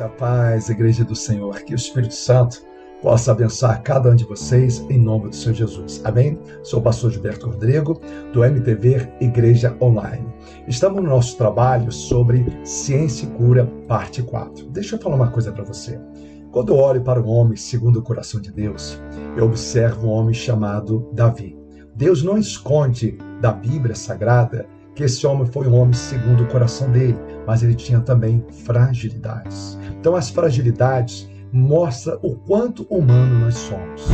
E a paz, Igreja do Senhor. Que o Espírito Santo possa abençoar cada um de vocês em nome do Senhor Jesus. Amém? Sou o pastor Gilberto Rodrigo, do MTV Igreja Online. Estamos no nosso trabalho sobre Ciência e Cura, parte 4. Deixa eu falar uma coisa para você. Quando eu olho para um homem segundo o coração de Deus, eu observo um homem chamado Davi. Deus não esconde da Bíblia Sagrada que esse homem foi um homem segundo o coração dele, mas ele tinha também fragilidades. Então, as fragilidades mostram o quanto humano nós somos.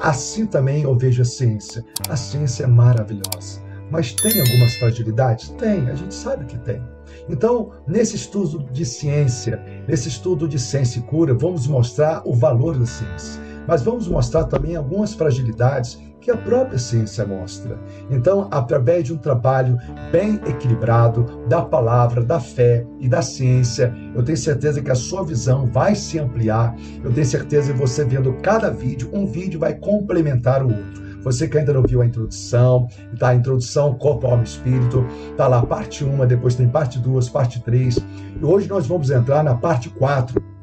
Assim também eu vejo a ciência. A ciência é maravilhosa. Mas tem algumas fragilidades? Tem, a gente sabe que tem. Então, nesse estudo de ciência, nesse estudo de ciência e cura, vamos mostrar o valor da ciência. Mas vamos mostrar também algumas fragilidades que a própria ciência mostra. Então, através de um trabalho bem equilibrado da palavra, da fé e da ciência, eu tenho certeza que a sua visão vai se ampliar. Eu tenho certeza que você vendo cada vídeo, um vídeo vai complementar o outro. Você que ainda não viu a introdução, tá? A introdução Corpo, Alma e Espírito, tá lá parte 1, depois tem parte 2, parte 3. E hoje nós vamos entrar na parte 4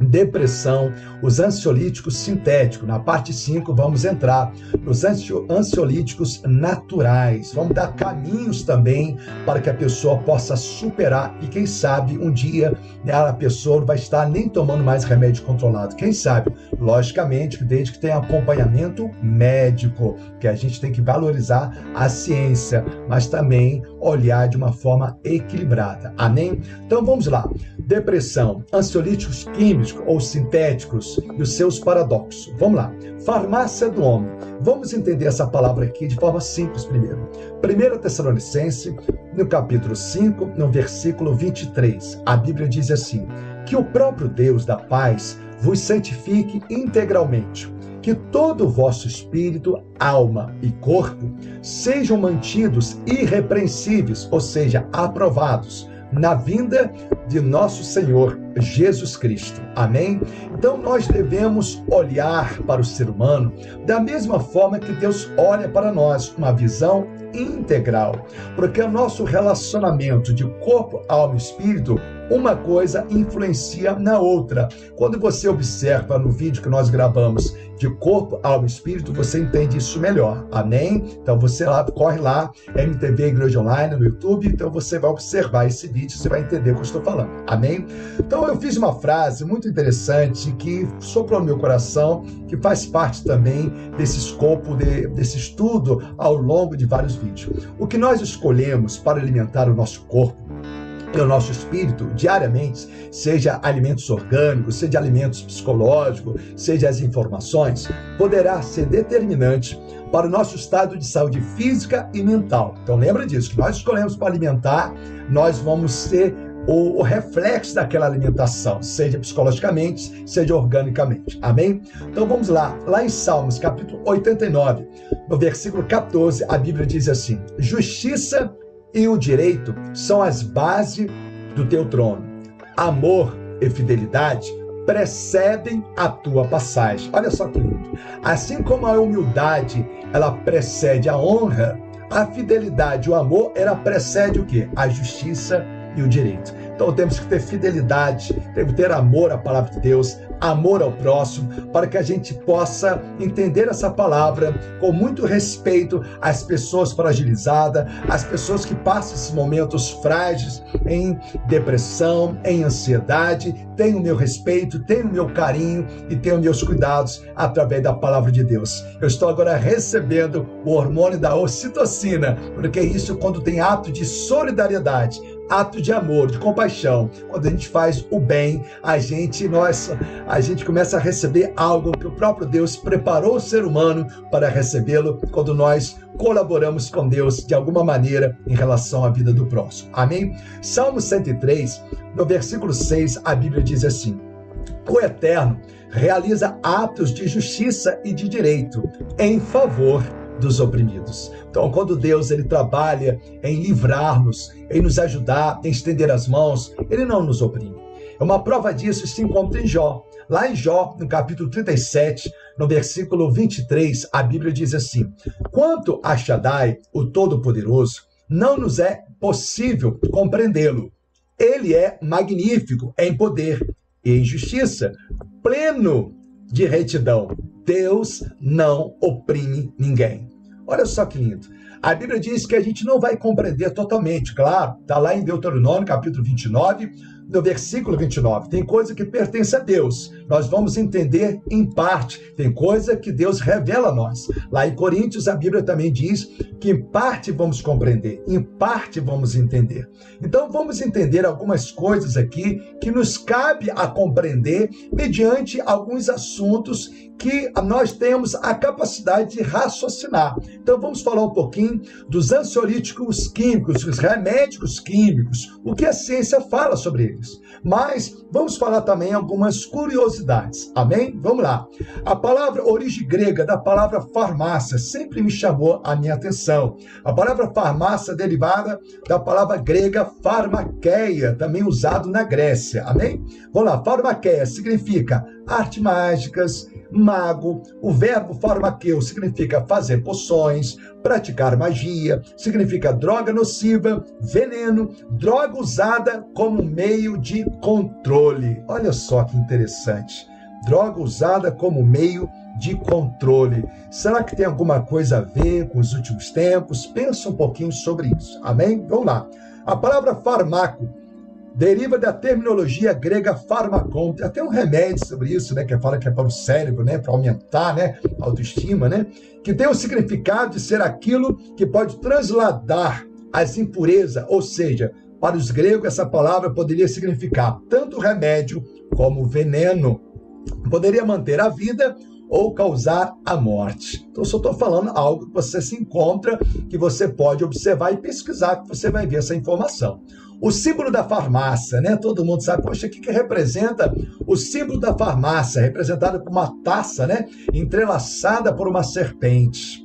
depressão, os ansiolíticos sintéticos. Na parte 5, vamos entrar nos ansiolíticos naturais. Vamos dar caminhos também para que a pessoa possa superar e, quem sabe, um dia né, a pessoa vai estar nem tomando mais remédio controlado. Quem sabe? Logicamente, desde que tenha acompanhamento médico, que a gente tem que valorizar a ciência, mas também olhar de uma forma equilibrada. Amém? Então vamos lá. Depressão, ansiolíticos químicos ou sintéticos e os seus paradoxos. Vamos lá. Farmácia do homem. Vamos entender essa palavra aqui de forma simples primeiro. 1 Tessalonicense, no capítulo 5, no versículo 23, a Bíblia diz assim: Que o próprio Deus da paz vos santifique integralmente que todo o vosso espírito, alma e corpo sejam mantidos irrepreensíveis, ou seja, aprovados na vinda de nosso Senhor Jesus Cristo. Amém? Então nós devemos olhar para o ser humano da mesma forma que Deus olha para nós, uma visão integral, porque o nosso relacionamento de corpo, alma e espírito uma coisa influencia na outra. Quando você observa no vídeo que nós gravamos de corpo, alma e espírito, você entende isso melhor. Amém? Então você lá, corre lá, MTV Igreja Online no YouTube, então você vai observar esse vídeo, você vai entender o que eu estou falando. Amém? Então eu fiz uma frase muito interessante que soprou no meu coração, que faz parte também desse escopo, de, desse estudo ao longo de vários vídeos. O que nós escolhemos para alimentar o nosso corpo pelo nosso espírito diariamente, seja alimentos orgânicos, seja alimentos psicológicos, seja as informações, poderá ser determinante para o nosso estado de saúde física e mental. Então lembra disso, que nós escolhemos para alimentar, nós vamos ser o, o, reflexo daquela alimentação, seja psicologicamente, seja organicamente. Amém? Então vamos lá. Lá em Salmos, capítulo 89, no versículo 14, a Bíblia diz assim: Justiça e o direito são as bases do teu trono. Amor e fidelidade precedem a tua passagem. Olha só que lindo. Assim como a humildade, ela precede a honra, a fidelidade, o amor, ela precede o quê? A justiça e o direito. Então temos que ter fidelidade, temos que ter amor à palavra de Deus, amor ao próximo, para que a gente possa entender essa palavra com muito respeito às pessoas fragilizadas, às pessoas que passam esses momentos frágeis em depressão, em ansiedade. Tenho o meu respeito, tenho o meu carinho e tenho meus cuidados através da palavra de Deus. Eu estou agora recebendo o hormônio da ocitocina, porque isso quando tem ato de solidariedade, ato de amor, de compaixão. Quando a gente faz o bem, a gente, nós, a gente começa a receber algo que o próprio Deus preparou o ser humano para recebê-lo quando nós colaboramos com Deus de alguma maneira em relação à vida do próximo. Amém? Salmo 103, no versículo 6, a Bíblia diz assim: O Eterno realiza atos de justiça e de direito em favor dos oprimidos. Então, quando Deus ele trabalha em livrar-nos, em nos ajudar, em estender as mãos, ele não nos oprime. Uma prova disso se encontra em Jó. Lá em Jó, no capítulo 37, no versículo 23, a Bíblia diz assim: Quanto a Shaddai, o Todo-Poderoso, não nos é possível compreendê-lo. Ele é magnífico em poder e em justiça, pleno de retidão. Deus não oprime ninguém. Olha só que lindo. A Bíblia diz que a gente não vai compreender totalmente, claro, está lá em Deuteronômio, capítulo 29, no versículo 29. Tem coisa que pertence a Deus. Nós vamos entender em parte. Tem coisa que Deus revela a nós. Lá em Coríntios, a Bíblia também diz que em parte vamos compreender, em parte vamos entender. Então, vamos entender algumas coisas aqui que nos cabe a compreender mediante alguns assuntos que nós temos a capacidade de raciocinar. Então vamos falar um pouquinho dos ansiolíticos químicos, os remédios químicos, o que a ciência fala sobre eles. Mas vamos falar também algumas curiosidades. Amém? Vamos lá. A palavra origem grega da palavra farmácia sempre me chamou a minha atenção. A palavra farmácia derivada da palavra grega farmaqueia, também usado na Grécia. Amém? Vamos lá. Farmaqueia significa arte mágicas, mago. O verbo farmaqueu significa fazer poções, praticar magia, significa droga nociva, veneno, droga usada como meio de controle. Olha só que interessante. Droga usada como meio de controle. Será que tem alguma coisa a ver com os últimos tempos? Pensa um pouquinho sobre isso. Amém? Vamos lá. A palavra farmaco deriva da terminologia grega farmacon. Tem até um remédio sobre isso, né, que fala que é para o cérebro, né, para aumentar, né, a autoestima, né, que tem o significado de ser aquilo que pode transladar as impurezas, ou seja, para os gregos essa palavra poderia significar tanto remédio como veneno. Poderia manter a vida ou causar a morte. Então, só estou falando algo que você se encontra, que você pode observar e pesquisar, que você vai ver essa informação. O símbolo da farmácia, né? Todo mundo sabe, poxa, o que, que representa o símbolo da farmácia? Representado por uma taça, né? Entrelaçada por uma serpente.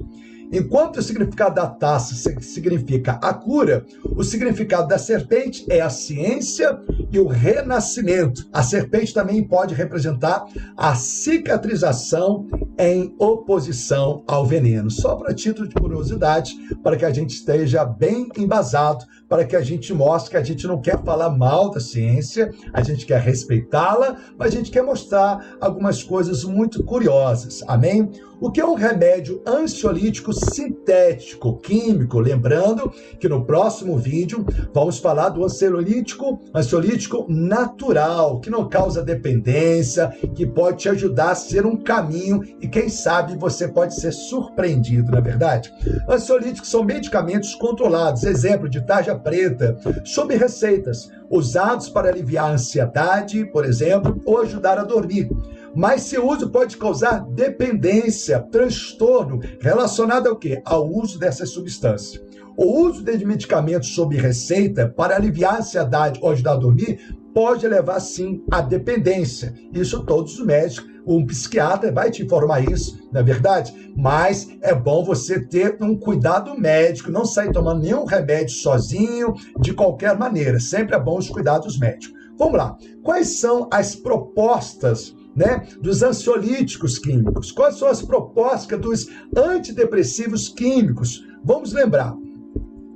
Enquanto o significado da taça significa a cura, o significado da serpente é a ciência e o renascimento. A serpente também pode representar a cicatrização em oposição ao veneno. Só para título de curiosidade, para que a gente esteja bem embasado, para que a gente mostre que a gente não quer falar mal da ciência, a gente quer respeitá-la, mas a gente quer mostrar algumas coisas muito curiosas. Amém? O que é um remédio ansiolítico sintético, químico? Lembrando que no próximo vídeo vamos falar do ansiolítico, ansiolítico natural, que não causa dependência, que pode te ajudar a ser um caminho e quem sabe você pode ser surpreendido, na é verdade? Ansiolíticos são medicamentos controlados, exemplo de tarja preta, sob receitas, usados para aliviar a ansiedade, por exemplo, ou ajudar a dormir mas seu uso pode causar dependência, transtorno relacionado ao quê? Ao uso dessas substâncias. O uso de medicamentos sob receita para aliviar a ansiedade ou ajudar a dormir pode levar sim à dependência. Isso todos os médicos, um psiquiatra vai te informar isso, não é verdade? Mas é bom você ter um cuidado médico, não sair tomando nenhum remédio sozinho, de qualquer maneira. Sempre é bom os cuidados médicos. Vamos lá. Quais são as propostas né, dos ansiolíticos químicos? Quais são as propostas dos antidepressivos químicos? Vamos lembrar,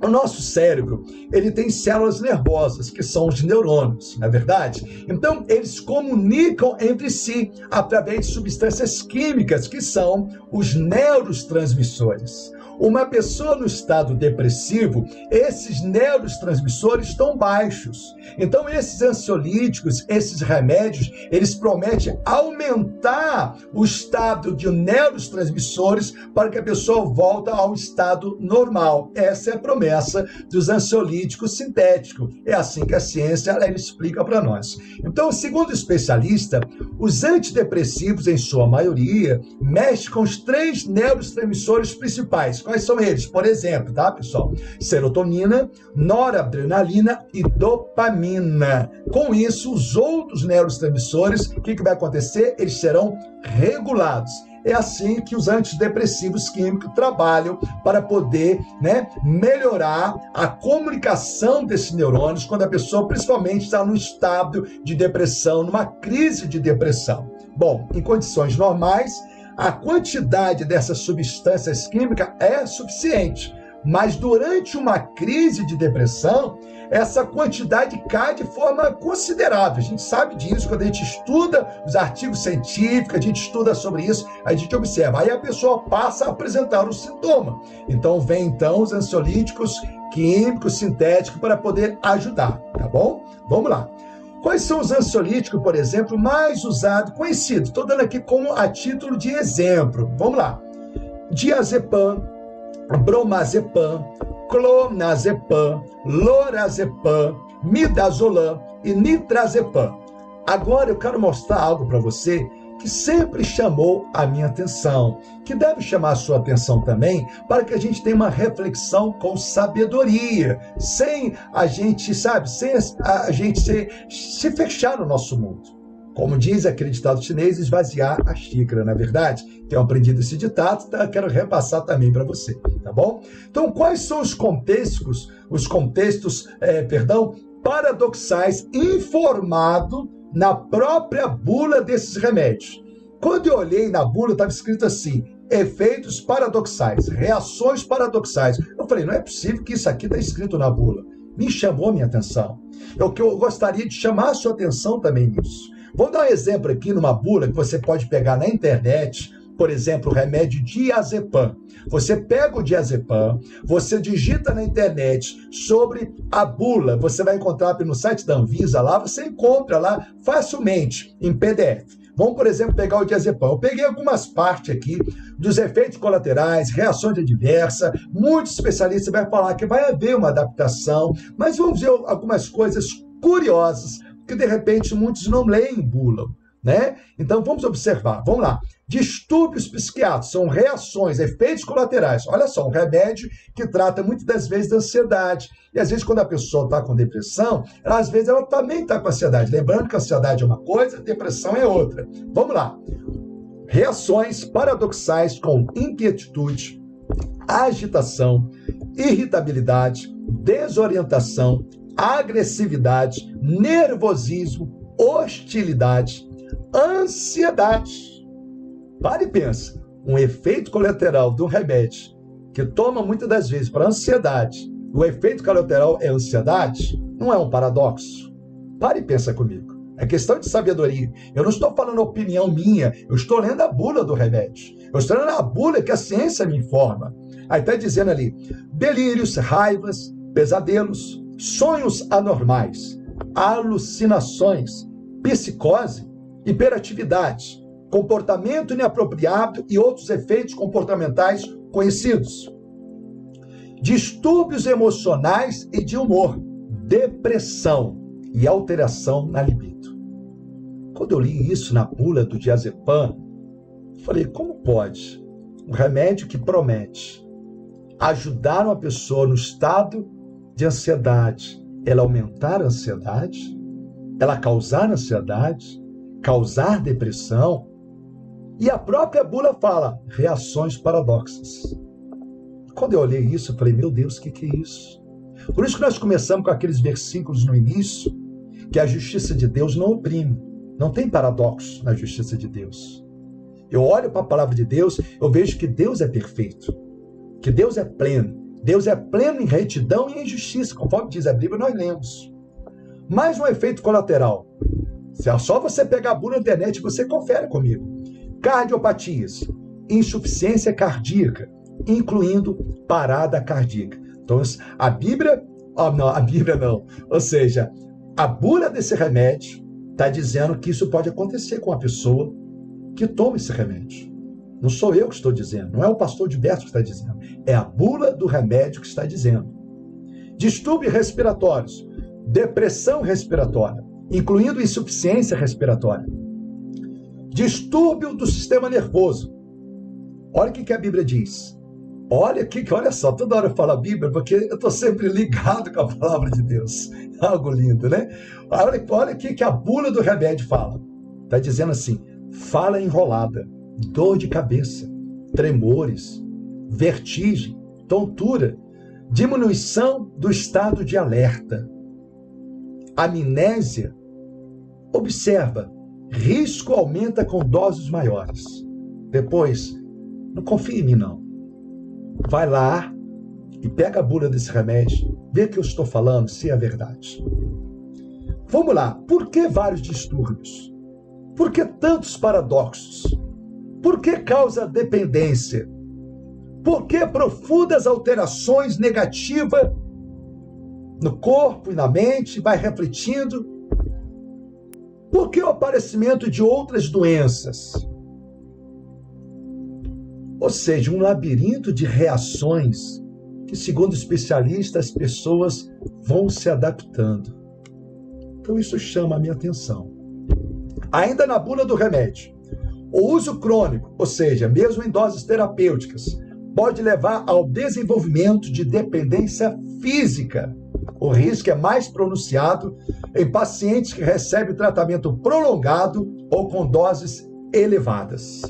o nosso cérebro, ele tem células nervosas, que são os neurônios, não é verdade? Então, eles comunicam entre si através de substâncias químicas, que são os neurotransmissores. Uma pessoa no estado depressivo, esses neurotransmissores estão baixos. Então, esses ansiolíticos, esses remédios, eles prometem aumentar o estado de neurotransmissores para que a pessoa volte ao estado normal. Essa é a promessa dos ansiolíticos sintéticos. É assim que a ciência ela, explica para nós. Então, segundo o especialista, os antidepressivos, em sua maioria, mexem com os três neurotransmissores principais Quais são eles? Por exemplo, tá, pessoal? Serotonina, noradrenalina e dopamina. Com isso, os outros neurotransmissores, o que, que vai acontecer? Eles serão regulados. É assim que os antidepressivos químicos trabalham para poder né, melhorar a comunicação desses neurônios quando a pessoa principalmente está no estado de depressão, numa crise de depressão. Bom, em condições normais, a quantidade dessas substâncias químicas é suficiente. Mas durante uma crise de depressão, essa quantidade cai de forma considerável. A gente sabe disso quando a gente estuda os artigos científicos, a gente estuda sobre isso, a gente observa. Aí a pessoa passa a apresentar o sintoma. Então vem então os ansiolíticos químicos, sintéticos para poder ajudar, tá bom? Vamos lá. Quais são os ansiolíticos, por exemplo, mais usados, conhecidos? Estou dando aqui como a título de exemplo. Vamos lá. Diazepam, bromazepam, clonazepam, lorazepam, midazolam e nitrazepam. Agora eu quero mostrar algo para você que sempre chamou a minha atenção, que deve chamar a sua atenção também, para que a gente tenha uma reflexão com sabedoria, sem a gente, sabe, sem a gente se, se fechar no nosso mundo. Como diz aquele ditado chinês, esvaziar a xícara, na é verdade? Tenho aprendido esse ditado, eu quero repassar também para você, tá bom? Então, quais são os contextos, os contextos, é, perdão, paradoxais informado na própria bula desses remédios. Quando eu olhei na bula, estava escrito assim: efeitos paradoxais, reações paradoxais. Eu falei, não é possível que isso aqui está escrito na bula. Me chamou minha atenção. É o que eu gostaria de chamar a sua atenção também nisso. Vou dar um exemplo aqui numa bula que você pode pegar na internet, por exemplo, o remédio diazepam. Você pega o diazepam, você digita na internet sobre a bula, você vai encontrar no site da Anvisa lá, você encontra lá facilmente em PDF. Vamos, por exemplo, pegar o diazepam. Eu peguei algumas partes aqui dos efeitos colaterais, reações adversas. Muitos especialistas vão falar que vai haver uma adaptação, mas vamos ver algumas coisas curiosas que de repente muitos não leem bula né? Então vamos observar, vamos lá. Distúrbios psiquiátricos são reações, efeitos colaterais. Olha só, um remédio que trata muitas das vezes da ansiedade. E às vezes, quando a pessoa está com depressão, ela, às vezes ela também está com ansiedade. Lembrando que a ansiedade é uma coisa, depressão é outra. Vamos lá. Reações paradoxais com inquietude, agitação, irritabilidade, desorientação, agressividade, nervosismo, hostilidade, ansiedade. Pare e pensa. Um efeito colateral do remédio que toma muitas das vezes para ansiedade, o efeito colateral é ansiedade, não é um paradoxo? Pare e pensa comigo. É questão de sabedoria. Eu não estou falando opinião minha, eu estou lendo a bula do remédio. Eu estou lendo a bula que a ciência me informa. Aí está dizendo ali: delírios, raivas, pesadelos, sonhos anormais, alucinações, psicose hiperatividade, comportamento inapropriado e outros efeitos comportamentais conhecidos. Distúrbios emocionais e de humor, depressão e alteração na libido. Quando eu li isso na bula do diazepam, falei, como pode um remédio que promete ajudar uma pessoa no estado de ansiedade, ela aumentar a ansiedade, ela causar ansiedade, causar depressão. E a própria bula fala reações paradoxas. Quando eu olhei isso, eu falei, meu Deus, o que, que é isso? Por isso que nós começamos com aqueles versículos no início, que a justiça de Deus não oprime. Não tem paradoxo na justiça de Deus. Eu olho para a palavra de Deus, eu vejo que Deus é perfeito, que Deus é pleno. Deus é pleno em retidão e em justiça, conforme diz a Bíblia, nós lemos. Mais um efeito colateral. É só você pegar a bula na internet, você confere comigo. Cardiopatias, insuficiência cardíaca, incluindo parada cardíaca. Então, a Bíblia, oh, não, a Bíblia não. Ou seja, a bula desse remédio está dizendo que isso pode acontecer com a pessoa que toma esse remédio. Não sou eu que estou dizendo, não é o pastor Gilberto que está dizendo, é a bula do remédio que está dizendo. Distúrbios respiratórios, depressão respiratória, incluindo insuficiência respiratória, distúrbio do sistema nervoso. Olha o que a Bíblia diz. Olha aqui, que olha só, toda hora eu falo a Bíblia, porque eu estou sempre ligado com a palavra de Deus. Algo lindo, né? Olha, olha aqui que a bula do remédio fala. Está dizendo assim: fala enrolada, dor de cabeça, tremores, vertigem, tontura, diminuição do estado de alerta, amnésia Observa, risco aumenta com doses maiores. Depois, não confie em mim não. Vai lá, e pega a bula desse remédio, vê que eu estou falando se é verdade. Vamos lá, por que vários distúrbios? Por que tantos paradoxos? Por que causa dependência? Por que profundas alterações negativas no corpo e na mente? Vai refletindo. Por que o aparecimento de outras doenças? Ou seja, um labirinto de reações que, segundo especialistas, as pessoas vão se adaptando. Então, isso chama a minha atenção. Ainda na bula do remédio, o uso crônico, ou seja, mesmo em doses terapêuticas, pode levar ao desenvolvimento de dependência física. O risco é mais pronunciado em pacientes que recebem tratamento prolongado ou com doses elevadas.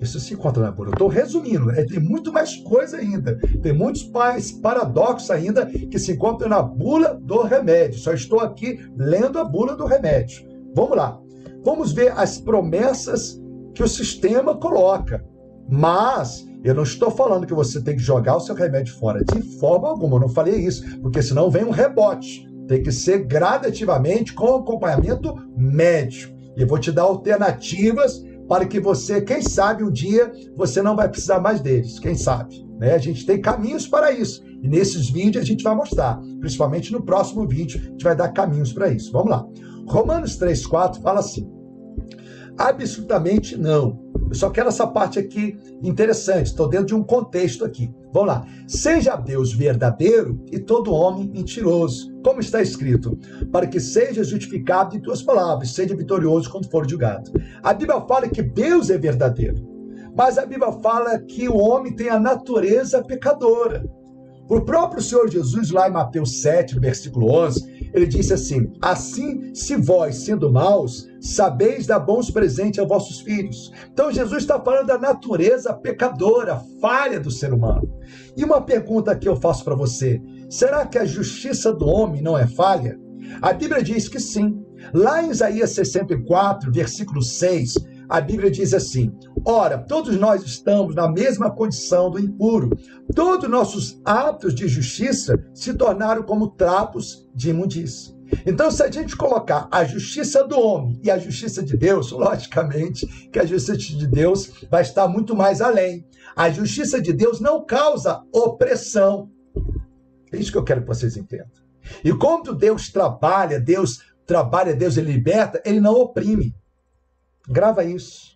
Isso se encontra na bula. Eu estou resumindo, né? tem muito mais coisa ainda. Tem muitos mais paradoxos ainda que se encontram na bula do remédio. Só estou aqui lendo a bula do remédio. Vamos lá. Vamos ver as promessas que o sistema coloca. Mas eu não estou falando que você tem que jogar o seu remédio fora de forma alguma. Eu não falei isso, porque senão vem um rebote. Tem que ser gradativamente com acompanhamento médico. E eu vou te dar alternativas para que você, quem sabe, um dia você não vai precisar mais deles, quem sabe. Né? A gente tem caminhos para isso. E nesses vídeos a gente vai mostrar, principalmente no próximo vídeo, a gente vai dar caminhos para isso. Vamos lá. Romanos 3,4 fala assim: absolutamente não. Eu só quero essa parte aqui interessante, estou dentro de um contexto aqui. Vamos lá. Seja Deus verdadeiro e todo homem mentiroso, como está escrito, para que seja justificado em tuas palavras, seja vitorioso quando for julgado. A Bíblia fala que Deus é verdadeiro, mas a Bíblia fala que o homem tem a natureza pecadora. O próprio Senhor Jesus, lá em Mateus 7, versículo 11, ele disse assim: Assim, se vós, sendo maus, sabeis dar bons presentes aos vossos filhos. Então, Jesus está falando da natureza pecadora, falha do ser humano. E uma pergunta que eu faço para você: será que a justiça do homem não é falha? A Bíblia diz que sim. Lá em Isaías 64, versículo 6, a Bíblia diz assim: Ora, todos nós estamos na mesma condição do impuro. Todos nossos atos de justiça se tornaram como trapos de imundícia. Então, se a gente colocar a justiça do homem e a justiça de Deus, logicamente que a justiça de Deus vai estar muito mais além. A justiça de Deus não causa opressão. É isso que eu quero que vocês entendam. E quando Deus trabalha, Deus trabalha, Deus ele liberta, ele não oprime. Grava isso.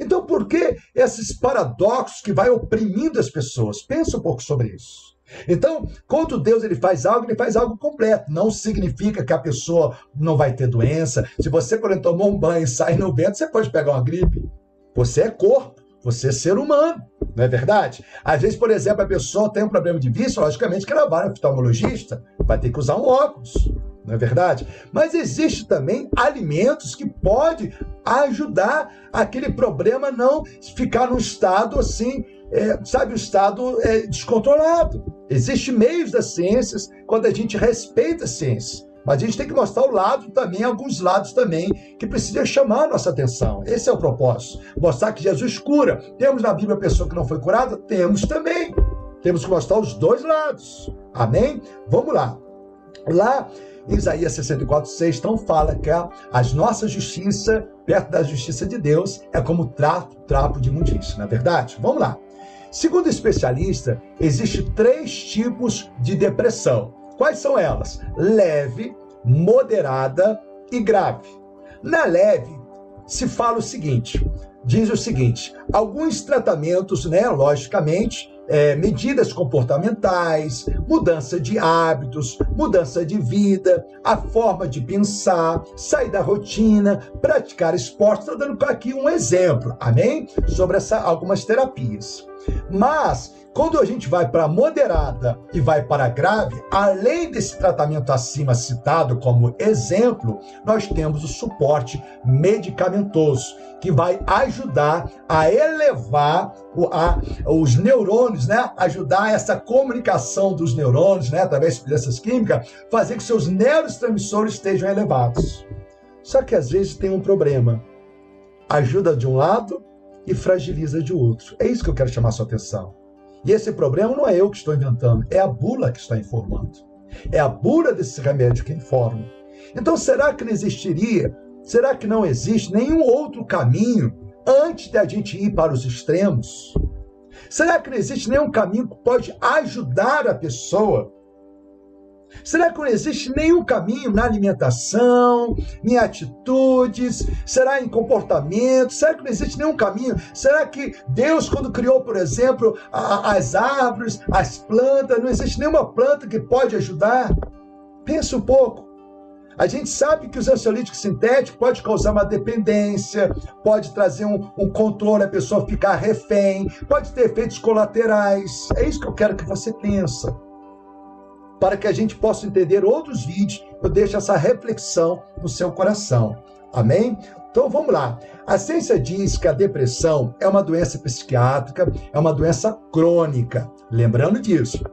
Então, por que esses paradoxos que vai oprimindo as pessoas? Pensa um pouco sobre isso. Então, quando Deus ele faz algo, ele faz algo completo. Não significa que a pessoa não vai ter doença. Se você, quando tomou um banho e sai no vento, você pode pegar uma gripe. Você é corpo, você é ser humano, não é verdade? Às vezes, por exemplo, a pessoa tem um problema de vício, logicamente que ela vai ao oftalmologista, vai ter que usar um óculos não é verdade? Mas existe também alimentos que pode ajudar aquele problema não ficar num estado assim, é, sabe, um estado é, descontrolado. Existem meios das ciências quando a gente respeita a ciência. Mas a gente tem que mostrar o lado também, alguns lados também, que precisam chamar a nossa atenção. Esse é o propósito. Mostrar que Jesus cura. Temos na Bíblia a pessoa que não foi curada? Temos também. Temos que mostrar os dois lados. Amém? Vamos lá. Lá Isaías 64, 6, então fala que a, nossa justiça, perto da justiça de Deus, é como trapo, trapo de imundícia, não é verdade? Vamos lá. Segundo especialista, existem três tipos de depressão. Quais são elas? Leve, moderada e grave. Na leve, se fala o seguinte: diz o seguinte: alguns tratamentos, né, logicamente, é, medidas comportamentais, mudança de hábitos, mudança de vida, a forma de pensar, sair da rotina, praticar esporte. Estou dando aqui um exemplo, amém? Sobre essa, algumas terapias. Mas quando a gente vai para moderada e vai para grave, além desse tratamento acima citado como exemplo, nós temos o suporte medicamentoso, que vai ajudar a elevar a, os neurônios, né? Ajudar essa comunicação dos neurônios, né? Através de substâncias químicas, fazer que seus neurotransmissores estejam elevados. Só que às vezes tem um problema. Ajuda de um lado e fragiliza de outro. É isso que eu quero chamar sua atenção. E esse problema não é eu que estou inventando, é a bula que está informando. É a bula desse remédio que informa. Então, será que não existiria, será que não existe nenhum outro caminho antes de a gente ir para os extremos? Será que não existe nenhum caminho que pode ajudar a pessoa Será que não existe nenhum caminho na alimentação, em atitudes? Será em comportamento? Será que não existe nenhum caminho? Será que Deus, quando criou, por exemplo, a, as árvores, as plantas, não existe nenhuma planta que pode ajudar? Pensa um pouco. A gente sabe que os ansiolíticos sintéticos pode causar uma dependência, pode trazer um, um, controle, a pessoa ficar refém, pode ter efeitos colaterais. É isso que eu quero que você pense para que a gente possa entender outros vídeos, eu deixo essa reflexão no seu coração. Amém? Então vamos lá. A ciência diz que a depressão é uma doença psiquiátrica, é uma doença crônica. Lembrando disso,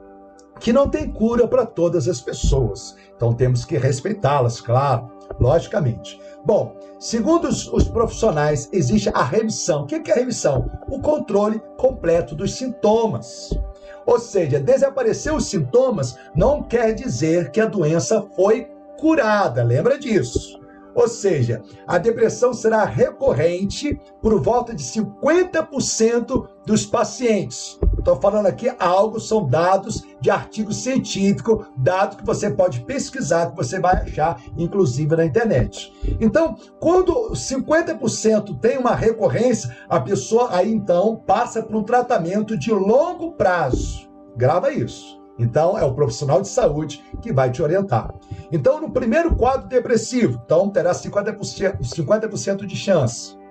que não tem cura para todas as pessoas. Então temos que respeitá-las, claro, logicamente. Bom, segundo os, os, profissionais, existe a remissão. O que é a remissão? O controle completo dos sintomas. Ou seja, desaparecer os sintomas não quer dizer que a doença foi curada, lembra disso. Ou seja, a depressão será recorrente por volta de 50% dos pacientes. Estou falando aqui algo, são dados de artigo científico, dados que você pode pesquisar, que você vai achar, inclusive, na internet. Então, quando 50% tem uma recorrência, a pessoa aí então passa por um tratamento de longo prazo. Grava isso. Então, é o profissional de saúde que vai te orientar. Então, no primeiro quadro depressivo, então terá 50%, 50 de chance.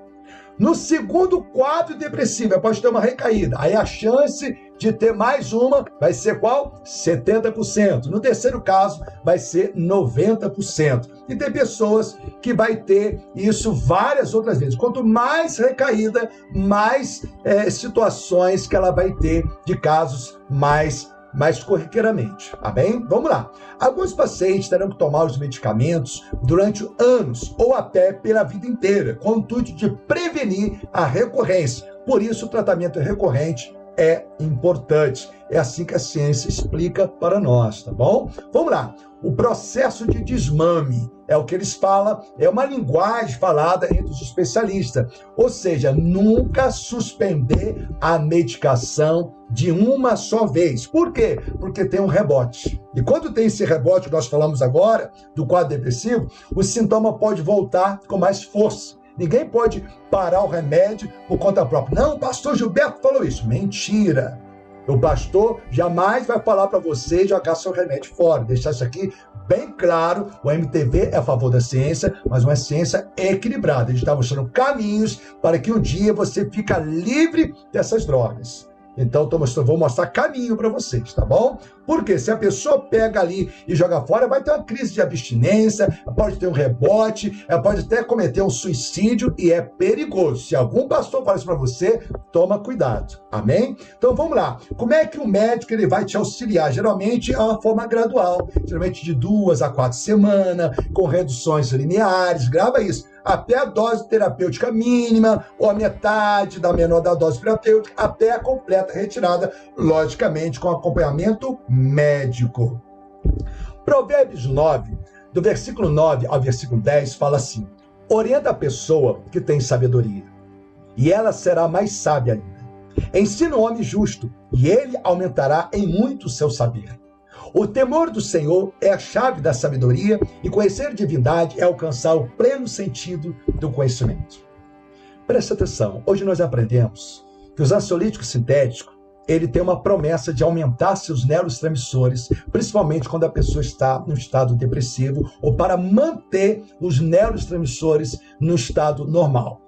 No segundo quadro depressivo, pode ter uma recaída. Aí a chance de ter mais uma vai ser qual? 70%. No terceiro caso, vai ser 90%. E tem pessoas que vai ter isso várias outras vezes. Quanto mais recaída, mais é, situações que ela vai ter de casos mais mais corriqueiramente. Amém? Vamos lá. Alguns pacientes terão que tomar os medicamentos durante anos ou até pela vida inteira, com o intuito de prevenir a recorrência. Por isso, o tratamento recorrente é importante. É assim que a ciência explica para nós, tá bom? Vamos lá. O processo de desmame é o que eles falam, é uma linguagem falada entre os especialistas. Ou seja, nunca suspender a medicação de uma só vez. Por quê? Porque tem um rebote. E quando tem esse rebote que nós falamos agora, do quadro depressivo, o sintoma pode voltar com mais força. Ninguém pode parar o remédio por conta própria. Não, o pastor Gilberto falou isso. Mentira. O pastor jamais vai falar para você jogar seu remédio fora. Deixar isso aqui bem claro. O MTV é a favor da ciência, mas uma ciência equilibrada. Ele está mostrando caminhos para que um dia você fique livre dessas drogas. Então, tô mostrando, vou mostrar caminho para vocês, tá bom? Porque se a pessoa pega ali e joga fora, vai ter uma crise de abstinência, pode ter um rebote, ela pode até cometer um suicídio e é perigoso. Se algum pastor fala isso para você, toma cuidado. Amém? Então vamos lá. Como é que o médico ele vai te auxiliar? Geralmente é uma forma gradual, geralmente de duas a quatro semanas, com reduções lineares. Grava isso até a dose terapêutica mínima, ou a metade da menor da dose terapêutica, até a completa retirada, logicamente com acompanhamento médico. Provérbios 9, do versículo 9 ao versículo 10, fala assim: Orienta a pessoa que tem sabedoria, e ela será mais sábia ainda. Ensina o homem justo, e ele aumentará em muito o seu saber. O temor do Senhor é a chave da sabedoria e conhecer divindade é alcançar o pleno sentido do conhecimento. Preste atenção, hoje nós aprendemos que os ansiolíticos sintéticos ele tem uma promessa de aumentar seus neurotransmissores, principalmente quando a pessoa está no estado depressivo, ou para manter os neurotransmissores no estado normal.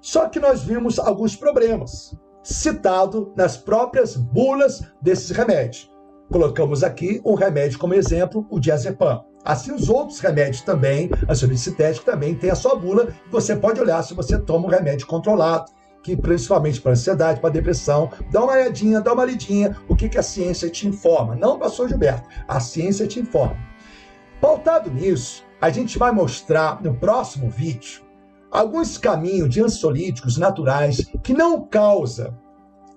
Só que nós vimos alguns problemas citado nas próprias bulas desses remédios. Colocamos aqui um remédio como exemplo, o diazepam. Assim, os outros remédios também, a sintético também tem a sua bula. Você pode olhar se você toma um remédio controlado, que principalmente para ansiedade, para depressão, dá uma olhadinha, dá uma lidinha, o que, que a ciência te informa. Não passou Gilberto, a ciência te informa. Pautado nisso, a gente vai mostrar no próximo vídeo alguns caminhos de ansiolíticos naturais que não causam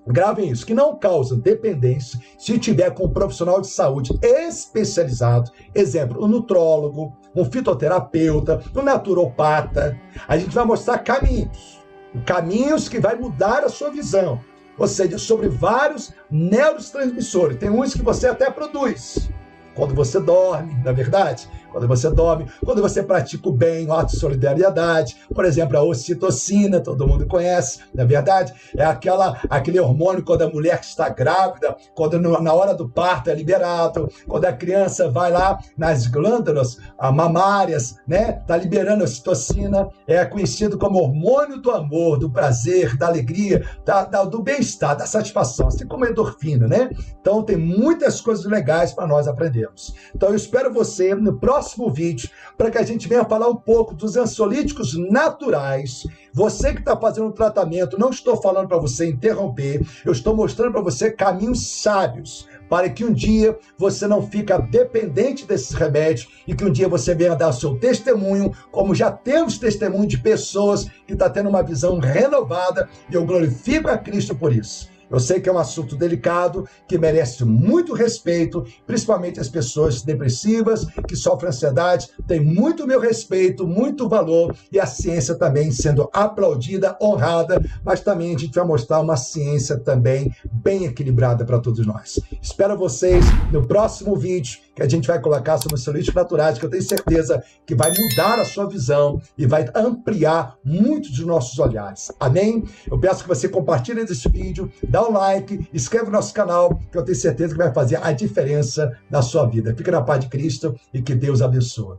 Gravem isso, que não causa dependência se tiver com um profissional de saúde especializado, exemplo, um nutrólogo, um fitoterapeuta, um naturopata. A gente vai mostrar caminhos, caminhos que vai mudar a sua visão, ou seja, sobre vários neurotransmissores. Tem uns que você até produz quando você dorme, na é verdade quando você dorme, quando você pratica o bem, a solidariedade, por exemplo, a ocitocina, todo mundo conhece, na é verdade, é aquela aquele hormônio quando a mulher está grávida, quando na hora do parto é liberado, quando a criança vai lá nas glândulas mamárias, né, tá liberando a ocitocina, é conhecido como hormônio do amor, do prazer, da alegria, da, da do bem-estar, da satisfação, assim como a endorfina, né? Então tem muitas coisas legais para nós aprendermos. Então eu espero você no próximo próximo vídeo para que a gente venha falar um pouco dos ansiolíticos naturais. Você que está fazendo um tratamento, não estou falando para você interromper, eu estou mostrando para você caminhos sábios para que um dia você não fique dependente desses remédios e que um dia você venha dar o seu testemunho, como já temos testemunho de pessoas que estão tá tendo uma visão renovada e eu glorifico a Cristo por isso. Eu sei que é um assunto delicado, que merece muito respeito, principalmente as pessoas depressivas, que sofrem ansiedade, tem muito meu respeito, muito valor, e a ciência também sendo aplaudida, honrada, mas também a gente vai mostrar uma ciência também bem equilibrada para todos nós. Espero vocês no próximo vídeo, que a gente vai colocar sobre soluções naturais, que eu tenho certeza que vai mudar a sua visão e vai ampliar muito dos nossos olhares. Amém? Eu peço que você compartilhe esse vídeo, dá um like, inscreva no nosso canal, que eu tenho certeza que vai fazer a diferença na sua vida. Fique na paz de Cristo e que Deus abençoe.